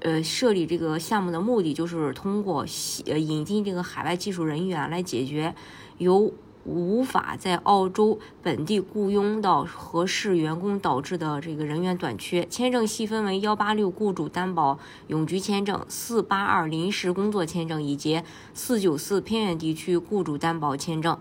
呃，设立这个项目的目的就是通过呃引进这个海外技术人员来解决由无法在澳洲本地雇佣到合适员工导致的这个人员短缺。签证细分为幺八六雇主担保永居签证、四八二临时工作签证以及四九四偏远地区雇主担保签证。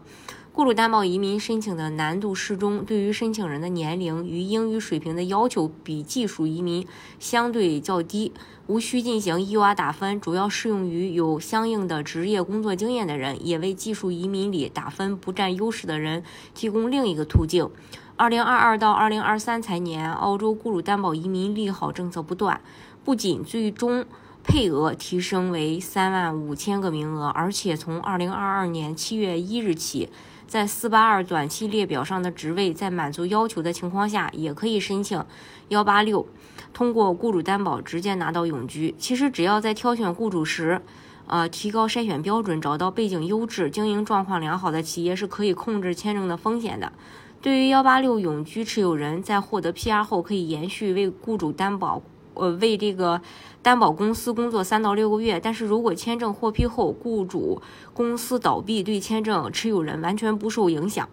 雇主担保移民申请的难度适中，对于申请人的年龄与英语水平的要求比技术移民相对较低，无需进行 EU 打分，主要适用于有相应的职业工作经验的人，也为技术移民里打分不占优势的人提供另一个途径。二零二二到二零二三财年，澳洲雇主担保移民利好政策不断，不仅最终配额提升为三万五千个名额，而且从二零二二年七月一日起。在四八二短期列表上的职位，在满足要求的情况下，也可以申请幺八六，通过雇主担保直接拿到永居。其实只要在挑选雇主时，呃，提高筛选标准，找到背景优质、经营状况良好的企业，是可以控制签证的风险的。对于幺八六永居持有人，在获得 PR 后，可以延续为雇主担保。呃，为这个担保公司工作三到六个月，但是如果签证获批后，雇主公司倒闭，对签证持有人完全不受影响。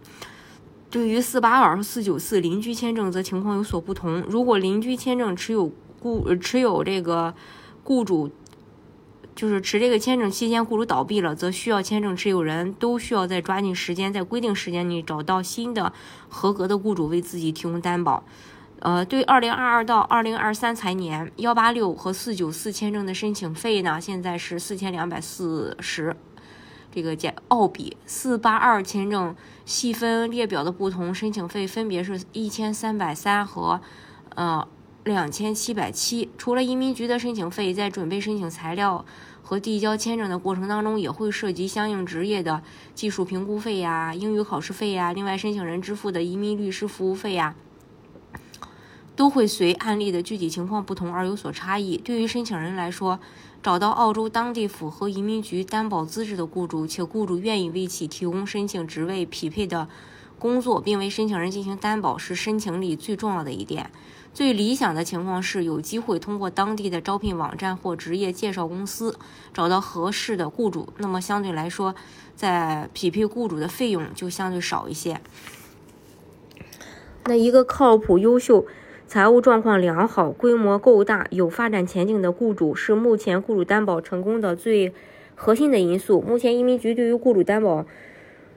对于四八二和四九四邻居签证则情况有所不同。如果邻居签证持有雇持有这个雇主，就是持这个签证期间，雇主倒闭了，则需要签证持有人都需要在抓紧时间，在规定时间内找到新的合格的雇主为自己提供担保。呃，对，二零二二到二零二三财年幺八六和四九四签证的申请费呢，现在是四千两百四十这个加澳币。四八二签证细分列表的不同，申请费分别是一千三百三和呃两千七百七。除了移民局的申请费，在准备申请材料和递交签证的过程当中，也会涉及相应职业的技术评估费呀、英语考试费呀，另外申请人支付的移民律师服务费呀。都会随案例的具体情况不同而有所差异。对于申请人来说，找到澳洲当地符合移民局担保资质的雇主，且雇主愿意为其提供申请职位匹配的工作，并为申请人进行担保，是申请里最重要的一点。最理想的情况是有机会通过当地的招聘网站或职业介绍公司找到合适的雇主，那么相对来说，在匹配雇主的费用就相对少一些。那一个靠谱、优秀。财务状况良好、规模够大、有发展前景的雇主是目前雇主担保成功的最核心的因素。目前移民局对于雇主担保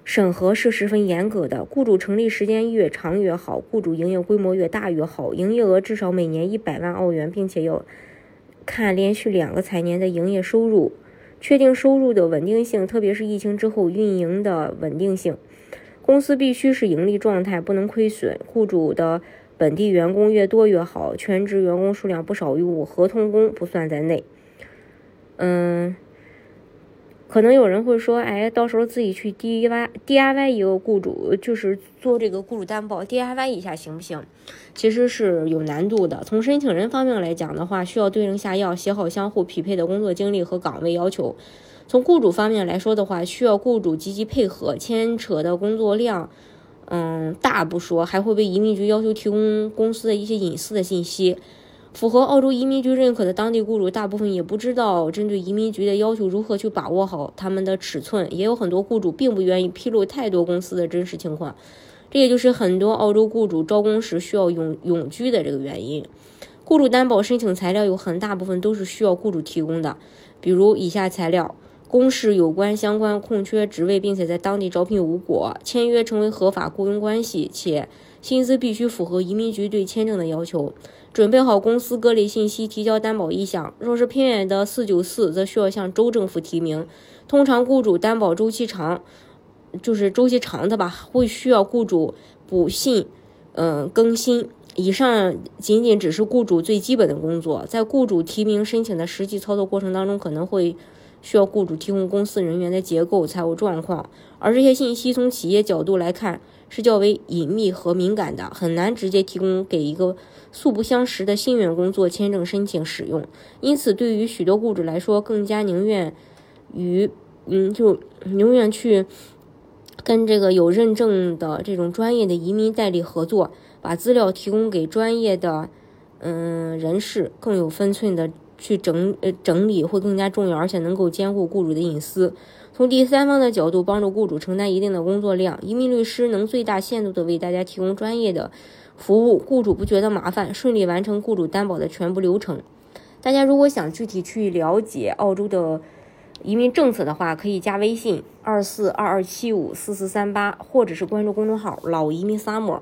审核是十分严格的，雇主成立时间越长越好，雇主营业规模越大越好，营业额至少每年一百万澳元，并且要看连续两个财年的营业收入，确定收入的稳定性，特别是疫情之后运营的稳定性。公司必须是盈利状态，不能亏损。雇主的本地员工越多越好，全职员工数量不少于五，合同工不算在内。嗯，可能有人会说，哎，到时候自己去 DIY DIY 一个雇主，就是做这个雇主担保，DIY 一下行不行？其实是有难度的。从申请人方面来讲的话，需要对症下药，写好相互匹配的工作经历和岗位要求。从雇主方面来说的话，需要雇主积极配合，牵扯的工作量。嗯，大不说，还会被移民局要求提供公司的一些隐私的信息。符合澳洲移民局认可的当地雇主，大部分也不知道针对移民局的要求如何去把握好他们的尺寸。也有很多雇主并不愿意披露太多公司的真实情况，这也就是很多澳洲雇主招工时需要永永居的这个原因。雇主担保申请材料有很大部分都是需要雇主提供的，比如以下材料。公示有关相关空缺职位，并且在当地招聘无果，签约成为合法雇佣关系，且薪资必须符合移民局对签证的要求。准备好公司各类信息，提交担保意向。若是偏远的四九四，则需要向州政府提名。通常雇主担保周期长，就是周期长的吧，会需要雇主补信，嗯，更新。以上仅仅只是雇主最基本的工作，在雇主提名申请的实际操作过程当中，可能会。需要雇主提供公司人员的结构、财务状况，而这些信息从企业角度来看是较为隐秘和敏感的，很难直接提供给一个素不相识的新员工做签证申请使用。因此，对于许多雇主来说，更加宁愿与嗯，就宁愿去跟这个有认证的这种专业的移民代理合作，把资料提供给专业的嗯人士，更有分寸的去整呃整理会更加重要，而且能够兼顾雇主的隐私。从第三方的角度帮助雇主承担一定的工作量，移民律师能最大限度的为大家提供专业的服务，雇主不觉得麻烦，顺利完成雇主担保的全部流程。大家如果想具体去了解澳洲的移民政策的话，可以加微信二四二二七五四四三八，或者是关注公众号“老移民 summer”，